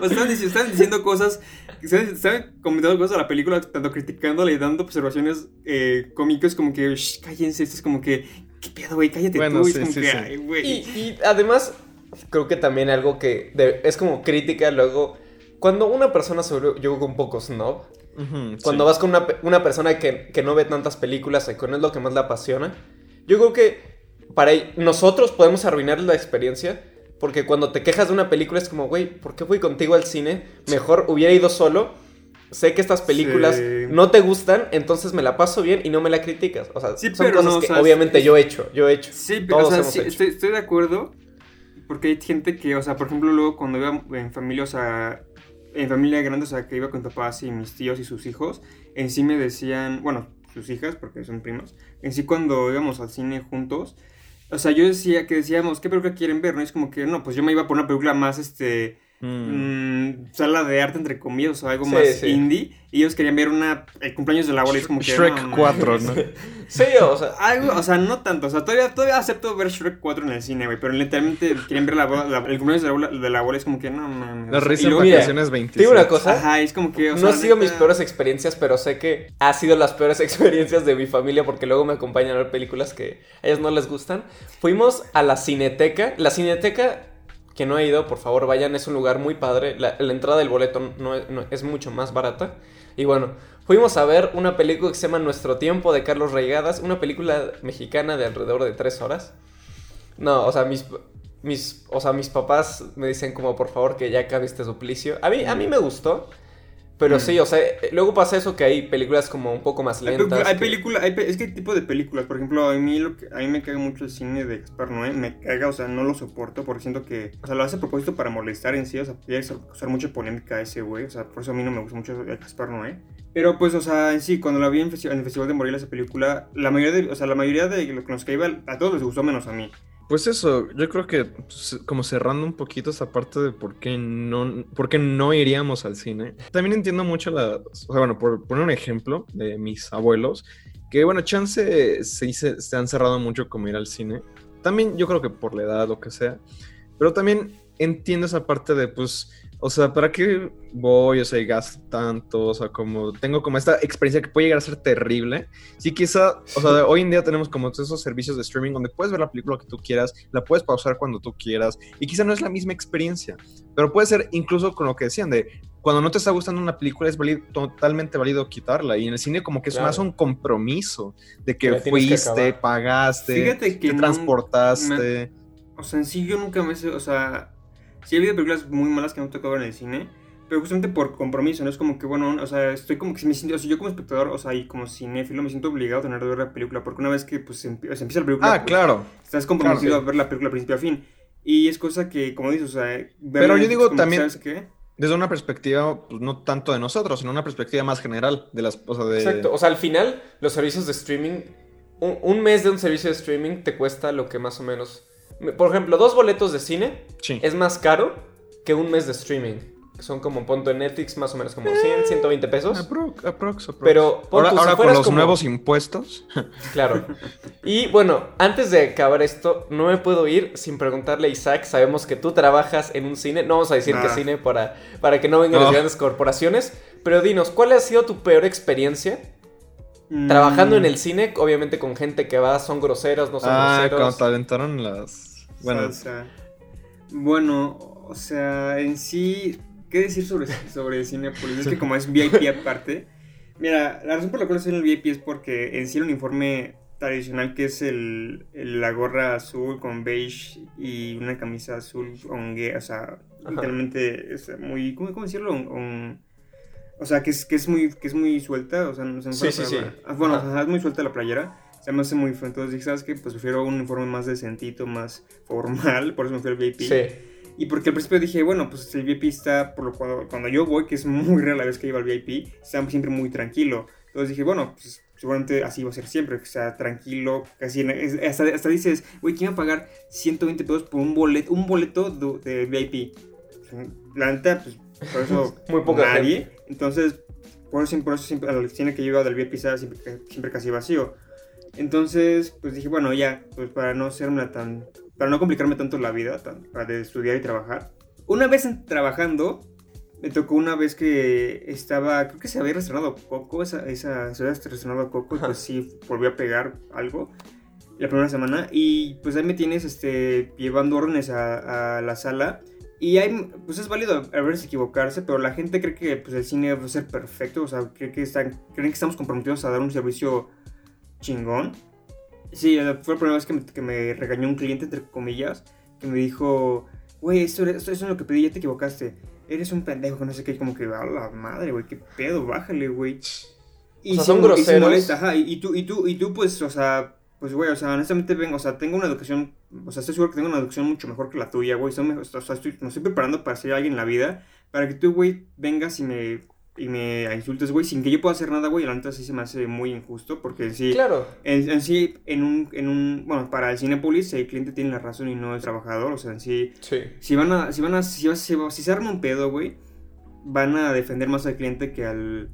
o estaban, dic- estaban diciendo cosas, estaban, estaban comentando cosas a la película, tanto criticándola y dando observaciones eh, cómicas, como que, "Shh, cállense, esto es como que, ¿qué pedo, güey? Cállate Bueno, tú, sí, es sí, que, sí. ay. Y, y además, creo que también algo que de- es como crítica luego. Cuando una persona se vuelve, yo creo que un poco snob, cuando sí. vas con una, pe- una persona que, que no ve tantas películas y que no es lo que más le apasiona, yo creo que para nosotros podemos arruinar la experiencia. Porque cuando te quejas de una película es como, güey, ¿por qué fui contigo al cine? Mejor hubiera ido solo. Sé que estas películas Sí. no te gustan, entonces me la paso bien y no me la criticas. O sea, Sí, son pero cosas no, que obviamente es- yo he hecho, yo he hecho. Sí, pero Todos o sea, hemos sí, hecho. estoy, estoy de acuerdo. Porque hay gente que, o sea, por ejemplo, luego cuando iba en familia, o sea, en familia grande, o sea, que iba con papás y mis tíos y sus hijos, en sí me decían, bueno, sus hijas, porque son primos, en sí cuando íbamos al cine juntos, o sea, yo decía que decíamos, ¿qué película quieren ver? ¿No? Y es como que, no, pues yo me iba por una película más, este, Mm. sala de arte, entre comillas, o algo Sí, más sí. indie, y ellos querían ver una, el cumpleaños de la abuela, y es como que... Shrek no, 4, mames. ¿no? Sí, o sea, Algo, o sea, no tanto. O sea, todavía, todavía acepto ver Shrek 4 en el cine, güey. Pero literalmente quieren ver la, el cumpleaños de la, abuela, de la abuela. Es como que no mames. La risa en vacaciones te 26. digo una cosa. Ajá, es como que. o no han sido neta- mis peores experiencias, pero sé que ha sido las peores experiencias de mi familia porque luego me acompañan a ver películas que a ellos no les gustan. Fuimos a la Cineteca. La Cineteca, que no ha ido, por favor vayan, es un lugar muy padre. La, entrada del boleto no- es mucho más barata. Y bueno, fuimos a ver una película que se llama Nuestro Tiempo de Carlos Reigadas, una película mexicana de alrededor de tres horas. No, o sea, mis, mis, o sea, mis papás me dicen como por favor que ya acabe este suplicio. A mí, a mí me gustó. Pero Mm. sí, o sea, luego pasa eso que hay películas como un poco más Hay, lentas. pe- hay que- películas, hay pe- es que hay tipo de películas, por ejemplo, a mí, lo que, a mí me caga mucho el cine de Gaspar Noé, me caga, o sea, no lo soporto porque siento que, o sea, lo hace a propósito para molestar en sí, o sea, quiere causar mucha polémica a ese güey, o sea, por eso a mí no me gusta mucho Gaspar Noé. Pero pues, o sea, en sí, cuando la vi en, en el Festival de Morelia esa película, la mayoría de, o sea, la mayoría de los que iba, a todos les gustó menos a mí. Pues eso, yo creo que pues, como cerrando un poquito esa parte de por qué no, por qué no iríamos al cine. También entiendo mucho la, o sea, bueno, por poner un ejemplo de mis abuelos, que bueno, chance se, se, se han cerrado mucho como ir al cine. También yo creo que por la edad o que sea, pero también entiendo esa parte de pues, o sea, ¿para qué voy? O sea, y gasto tanto, o sea, como tengo como esta experiencia que puede llegar a ser terrible. Sí, quizá, o sea, hoy en día tenemos como todos esos servicios de streaming donde puedes ver la película que tú quieras, la puedes pausar cuando tú quieras, y quizá no es la misma experiencia, pero puede ser incluso con lo que decían de cuando no te está gustando una película es totalmente válido quitarla. Y en el cine como que es más un compromiso de que fuiste, pagaste, te transportaste. o sea, en sí yo nunca me... O sea, sí he habido películas muy malas que no ver en el cine, pero justamente por compromiso, no es como que, bueno, o sea, estoy como que si me siento, o sea, yo como espectador, o sea, y como cinéfilo me siento obligado a tener que ver la película, porque una vez que pues empieza la película, ah, pues, claro. estás comprometido a ver la película principio a fin. Y es cosa que, como dices, o sea, pero yo digo también, ¿sabes qué? desde una perspectiva, pues, no tanto de nosotros, sino una perspectiva más general de las cosas de... Exacto, o sea, al final los servicios de streaming, un, mes de un servicio de streaming te cuesta lo que más o menos... Por ejemplo, dos boletos de cine es más caro que un mes de streaming son como punto en Netflix más o menos como 100, 120 pesos. Aprox, aprox, Pero ahora, con los nuevos impuestos. Claro. Y bueno, antes de acabar esto, no me puedo ir sin preguntarle a Isaac. Sabemos que tú trabajas en un cine. No vamos a decir que ah. cine para, para que no vengan las grandes corporaciones. Pero dinos, ¿cuál ha sido tu peor experiencia mm. Trabajando en el cine, obviamente con gente que va, son groseros, no son ah, groseros. cuando te aventaron las. Bueno. bueno, o sea, en sí, ¿Qué decir sobre, sobre Cinepolis? Es que como es VIP aparte. Mira, la razón por la cual estoy en el VIP es porque en sí el uniforme tradicional que es el, la gorra azul con beige y una camisa azul con o sea, literalmente es muy, ¿cómo, decirlo? O sea, que es, que es muy que es muy suelta, o sea, no sé sí, sí, sí. Ah, bueno, es muy suelta la playera. Se me hace muy entonces dije, ¿sabes qué? Pues prefiero un uniforme más decentito, más formal, por eso me fui al VIP. Sí. Y porque al principio dije, bueno, pues el VIP está, por lo cual, cuando yo voy, que es muy rara la vez que iba al VIP, está siempre muy tranquilo. Entonces dije, bueno, pues seguramente así va a ser siempre, que sea tranquilo, casi hasta, hasta dices, güey, ¿quién va a pagar 120 pesos por un boleto, un boleto de, VIP? La neta, pues por eso muy poca nadie. Entonces, por eso, por eso siempre, al cine que yo iba del VIP estaba siempre, siempre casi vacío. Entonces, pues dije, bueno, ya, pues para no serme tan para no complicarme tanto la vida, para de estudiar y trabajar. Una vez trabajando, me tocó una vez que estaba, creo que se había restrenado Coco, esa, esa se había restrenado Coco, y pues sí, volvió a pegar algo la primera semana. Y pues ahí me tienes este, llevando órdenes a, la sala. Y hay, pues es válido a veces equivocarse, pero la gente cree que pues, el cine va a ser perfecto, o sea, cree que están, creen que estamos comprometidos a dar un servicio chingón. Sí, fue la primera vez que me, que me, regañó un cliente, entre comillas, que me dijo, güey, esto, esto, es lo que pedí, ya te equivocaste. Eres un pendejo que no sé qué, como que, a la madre, güey, qué pedo, bájale, güey. Y o sea, son groseros. Y ajá, y, tú, y tú, y tú, pues, o sea, pues, güey, o sea, honestamente vengo, o sea, tengo una educación, o sea, estoy seguro que tengo una educación mucho mejor que la tuya, güey. O sea, estoy, me estoy preparando para ser alguien en la vida, para que tú, güey, vengas y me y me insultes, güey, sin que yo pueda hacer nada, güey, la neta sí se me hace muy injusto, porque sí, claro. en, sí, en un, en un, bueno, para el Cinepolis, el cliente tiene la razón y no el trabajador, o sea, en sí, sí. si van a, si van a, si, si, si se arma un pedo, güey, van a defender más al cliente que al,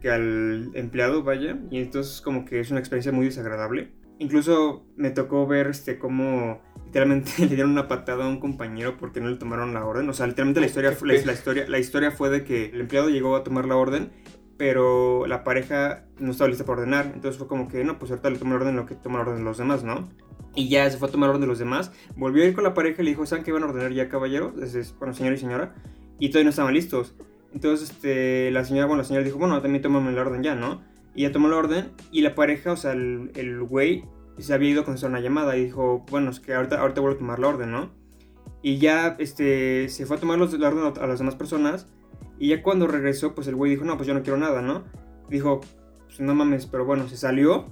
que al empleado, vaya, y entonces como que es una experiencia muy desagradable. Incluso me tocó ver, este, cómo literalmente le dieron una patada a un compañero porque no le tomaron la orden. O sea, literalmente la historia, la, la, historia, la historia fue de que el empleado llegó a tomar la orden, pero la pareja no estaba lista para ordenar. Entonces fue como que, no, pues ahorita le tomo la orden lo que toma la orden de los demás, ¿no? Y ya se fue a tomar la orden de los demás. Volvió a ir con la pareja y le dijo, ¿saben qué van a ordenar ya, caballeros? Es, bueno, señor y señora. Y todavía no estaban listos. Entonces, este, la señora, bueno, la señora dijo, bueno, también tómame la orden ya, ¿no? Y ya tomó la orden y la pareja, o sea, el güey y se había ido con una llamada y dijo, bueno, es que ahorita, ahorita vuelvo a tomar la orden, ¿no? Y ya este, se fue a tomar los, la orden a las demás personas y ya cuando regresó, pues el güey dijo, no, pues yo no quiero nada, ¿no? Dijo, pues no mames, pero bueno, se salió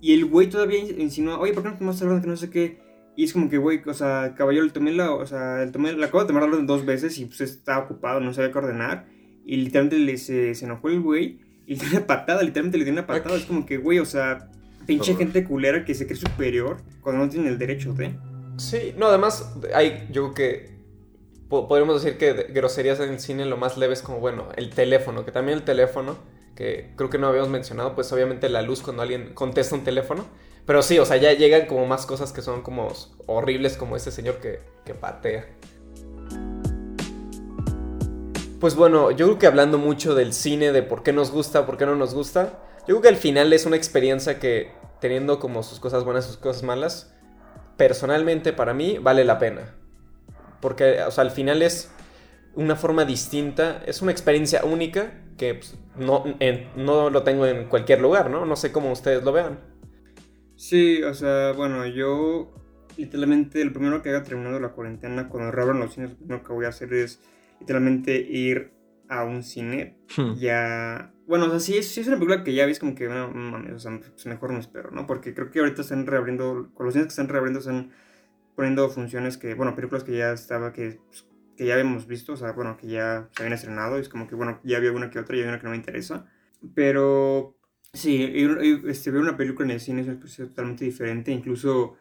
y el güey todavía insinuó, oye, ¿por qué no tomaste la orden que no sé qué? Y es como que, güey, o sea, caballero, le tomé la, o sea, tomé, la acabo de tomar la orden dos veces y pues estaba ocupado, no sabía qué ordenar. Y literalmente le, se, se enojó el güey y le dio una patada, literalmente le dio una patada. Es como que, güey, o sea, Pinche gente culera que se cree superior cuando no tiene el derecho de. Sí, no, además, hay, yo creo que podríamos decir que groserías en el cine lo más leve es como, bueno, el teléfono, que también el teléfono, que creo que no habíamos mencionado, pues obviamente la luz cuando alguien contesta un teléfono. Pero sí, o sea, ya llegan como más cosas que son como horribles, como ese señor que, que patea. Pues bueno, yo creo que hablando mucho del cine, de por qué nos gusta, por qué no nos gusta, yo creo que al final es una experiencia que, teniendo como sus cosas buenas, sus cosas malas, personalmente para mí vale la pena. Porque, o sea, al final es una forma distinta, es una experiencia única que pues, no, no lo tengo en cualquier lugar, ¿no? No sé cómo ustedes lo vean. Sí, o sea, bueno, yo literalmente lo primero que haga terminado la cuarentena, cuando reabran los cines, lo primero que voy a hacer es literalmente ir a un cine. Hmm. Ya. Bueno, o sea, sí es, es una película que ya ves como que, bueno, mames, o sea, pues mejor no espero, ¿no? Porque creo que ahorita están reabriendo, con los cines que están reabriendo, están poniendo funciones que, bueno, películas que ya estaba, que, pues, que ya habíamos visto, o sea, bueno, que ya se habían estrenado, y es como que, bueno, ya había una que otra y hay una que no me interesa. Pero sí, este, ver una película en el cine es una experiencia totalmente diferente, incluso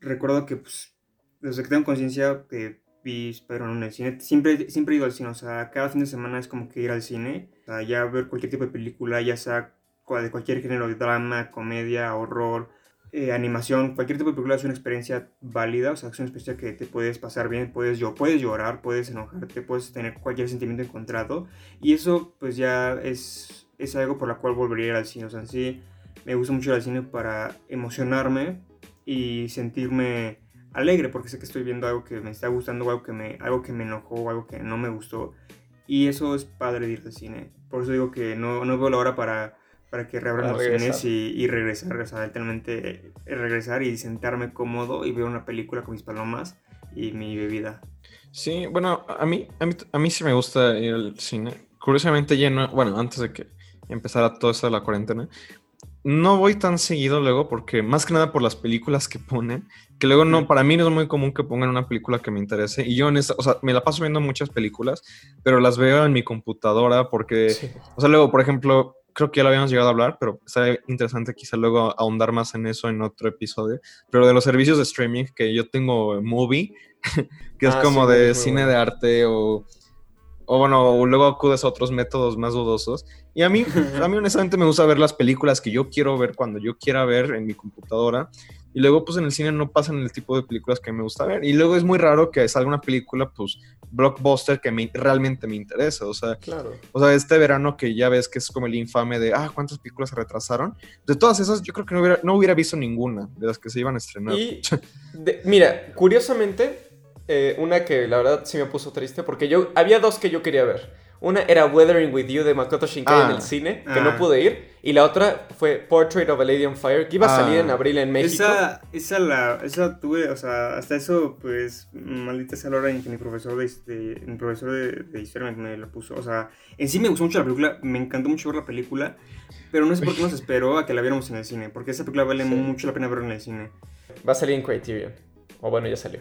recuerdo que, pues, desde que tengo conciencia que Spider-Man en el cine, siempre, siempre he ido al cine, o sea, cada fin de semana es como que ir al cine, o sea, ya ver cualquier tipo de película, ya sea de cualquier género, de drama, comedia, horror, eh, animación, cualquier tipo de película es una experiencia válida, o sea, es una experiencia que te puedes pasar bien, puedes, puedes llorar, puedes enojarte, puedes tener cualquier sentimiento encontrado, y eso pues ya es, es algo por la cual volvería al cine, o sea, en sí me gusta mucho ir al cine para emocionarme y sentirme alegre porque sé que estoy viendo algo que me está gustando, algo que me, algo que me enojó, algo que no me gustó. Y eso es padre de ir al cine. Por eso digo que no, no veo la hora para, para que reabran los cines y, y, regresar, o sea, literalmente eh, regresar y sentarme cómodo y ver una película con mis palomas y mi bebida. Sí, bueno, a mí, a mí, a mí sí me gusta ir al cine. Curiosamente, lleno, bueno, antes de que empezara todo esto de la cuarentena, no voy tan seguido luego porque más que nada por las películas que ponen, que luego no, para mí no es muy común que pongan una película que me interese. Y yo en esa, o sea, me la paso viendo muchas películas, pero las veo en mi computadora porque, o sea, luego, por ejemplo, creo que ya lo habíamos llegado a hablar, pero sería interesante quizá luego ahondar más en eso en otro episodio, pero de los servicios de streaming que yo tengo Movie, que es ah, como de cine de arte o o bueno, luego acudes a otros métodos más dudosos. Y a mí, a mí honestamente me gusta ver las películas que yo quiero ver cuando yo quiera ver en mi computadora. Y luego, pues en el cine no pasan el tipo de películas que me gusta ver. Y luego es muy raro que salga una película, pues, blockbuster que me, realmente me interesa. O sea, claro. o sea, este verano que ya ves que es como el infame de, ah, ¿cuántas películas se retrasaron? De todas esas, yo creo que no hubiera, no hubiera visto ninguna de las que se iban a estrenar. Y, mira, curiosamente, eh, una que la verdad sí me puso triste porque yo había dos que yo quería ver. Una era Weathering with You de Makoto Shinkai en el ah. cine, que no ah. pude ir. Y la otra fue Portrait of a Lady on Fire, que iba a salir en ah. abril en México. Esa, esa, la, esa tuve, o sea, hasta eso, pues, maldita sea la hora en que mi profesor de, mi profesor de, historia me, lo puso. O sea, en sí me gustó mucho la película, me encantó mucho ver la película, pero no sé por qué nos esperó a que la viéramos en el cine, porque esa película vale mucho la pena verla en el cine. Va a salir en Criterion. O bueno, ya salió.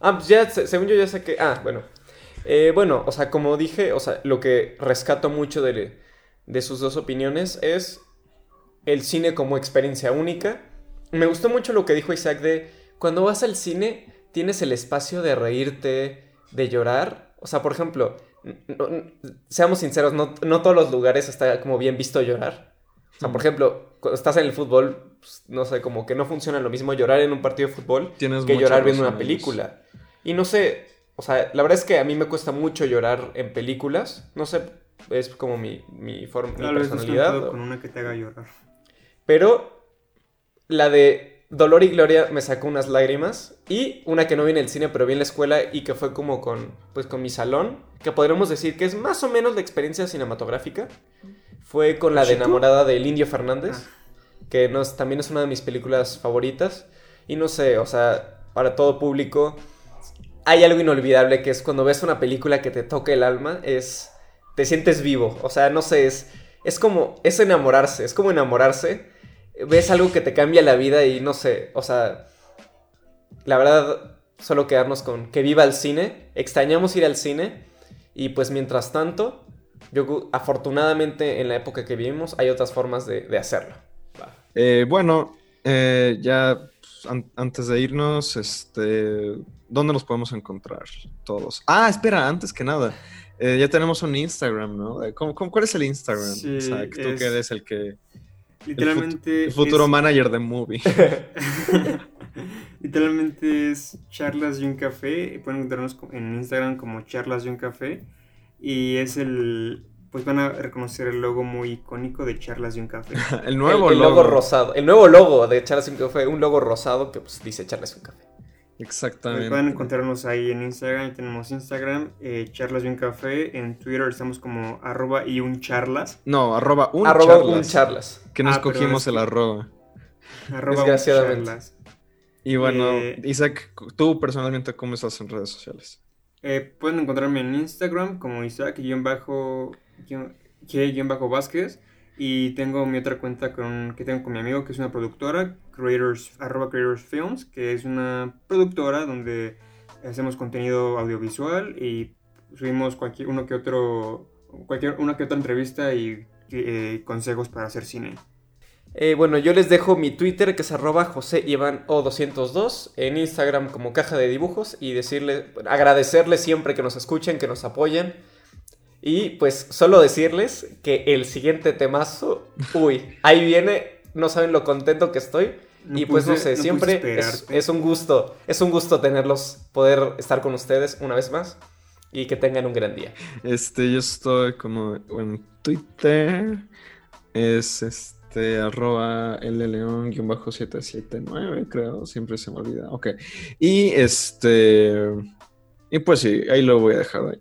Ah, pues ya, según yo ya sé que... Ah, bueno. Eh, bueno, o sea, como dije, o sea, lo que rescato mucho de, de sus dos opiniones es el cine como experiencia única. Me gustó mucho lo que dijo Isaac de cuando vas al cine tienes el espacio de reírte, de llorar. O sea, por ejemplo, seamos sinceros, no, no, todos los lugares está como bien visto llorar. O sea, por ejemplo, cuando estás en el fútbol, pues, no sé, como que no funciona lo mismo llorar en un partido de fútbol que llorar viendo una película. Y no sé, o sea, la verdad es que a mí me cuesta mucho llorar en películas. No sé, es como mi, mi, forma, mi personalidad. con una que te haga llorar. Pero la de Dolor y Gloria me sacó unas lágrimas. Y una que no vi en el cine, pero vi en la escuela y que fue como con, pues, con mi salón. Que podríamos decir que es más o menos la experiencia cinematográfica. Fue con la de enamorada del Indio Fernández. Ah. Que también es una de mis películas favoritas. Y no sé, o sea, para todo público hay algo inolvidable que es cuando ves una película que te toca el alma, es te sientes vivo, o sea, no sé, es es como es enamorarse, es como enamorarse. Ves algo que te cambia la vida y no sé, o sea, la verdad solo quedarnos con que viva el cine, extrañamos ir al cine y pues mientras tanto, yo afortunadamente en la época que vivimos hay otras formas de, hacerlo. Eh, bueno, eh, ya pues, antes de irnos, este, ¿dónde nos podemos encontrar todos? Ah, espera, antes que nada, eh, ya tenemos un Instagram, ¿no? ¿Cómo, cuál es el Instagram? Sí, tú que eres el que... Literalmente... El, futuro manager de Movie. literalmente es charlas y un café. Pueden encontrarnos en Instagram como charlas y un café. Y es el. Pues van a reconocer el logo muy icónico de Charlas y un Café. el nuevo el, el logo. rosado. El nuevo logo de Charlas y un Café. Un logo rosado que pues, dice Charlas y un Café. Exactamente. Pueden encontrarnos ahí en Instagram. Tenemos Instagram, eh, Charlas y un Café. En Twitter estamos como arroba y un charlas. No, arroba un arroba charlas. un charlas. Que nos Ah, cogimos es el arroba. Arroba un Desgraciadamente. charlas. Y bueno, Eh, Isaac, tú personalmente, ¿cómo estás en redes sociales? Eh, pueden encontrarme en Instagram como Isaac-Vázquez. Y tengo mi otra cuenta con, que tengo con mi amigo, que es una productora, creators, arroba Creators Films, que es una productora donde hacemos contenido audiovisual y subimos cualquier uno que otro, cualquier, una que otra entrevista y eh, consejos para hacer cine. Eh, bueno, yo les dejo mi Twitter que es arroba José Iván O202, en Instagram como caja de dibujos y decirles, agradecerles siempre que nos escuchen, que nos apoyen. Y pues solo decirles que el siguiente temazo, uy, ahí viene, no saben lo contento que estoy. No y pues no sé, no siempre es, es un gusto, es un gusto tenerlos, poder estar con ustedes una vez más y que tengan un gran día. Este, yo estoy como en Twitter. Es este arroba lleón-779, creo. Siempre se me olvida. Ok. Y este. Y pues sí, ahí lo voy a dejar ahí.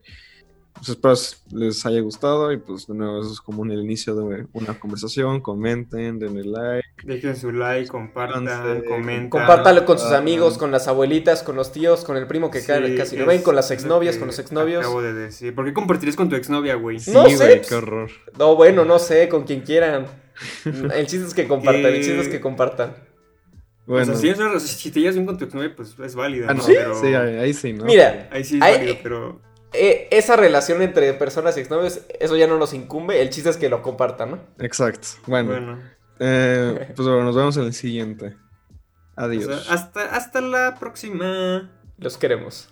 Pues espero les haya gustado. Y pues de nuevo, eso es como en el inicio de una conversación. Comenten, denle like. Dejen su like, compartan, comenten. Compártalo con sus Ah. amigos, con las abuelitas, con los tíos, con el primo que Sí, casi no es ven, con las lo exnovias, con los exnovios. Acabo de decir. ¿Por qué compartirías con tu exnovia, güey? Sí, No güey, sé, qué horror. No, bueno, no sé, con quien quieran. El chiste es que compartan, el chiste es que compartan. Bueno, O sea, si, es si te llevas bien con tu exnovia, pues es válida. ah, ¿no? Pero sí, ahí, ahí sí, ¿no? Mira, ahí sí es Ahí- válido, pero. Eh, esa relación entre personas y exnovios, eso ya no nos incumbe, el chiste es que lo compartan, ¿no? Exacto. Bueno, Bueno. eh, pues bueno, nos vemos en el siguiente. o Adiós. sea, hasta, hasta la próxima. Los queremos.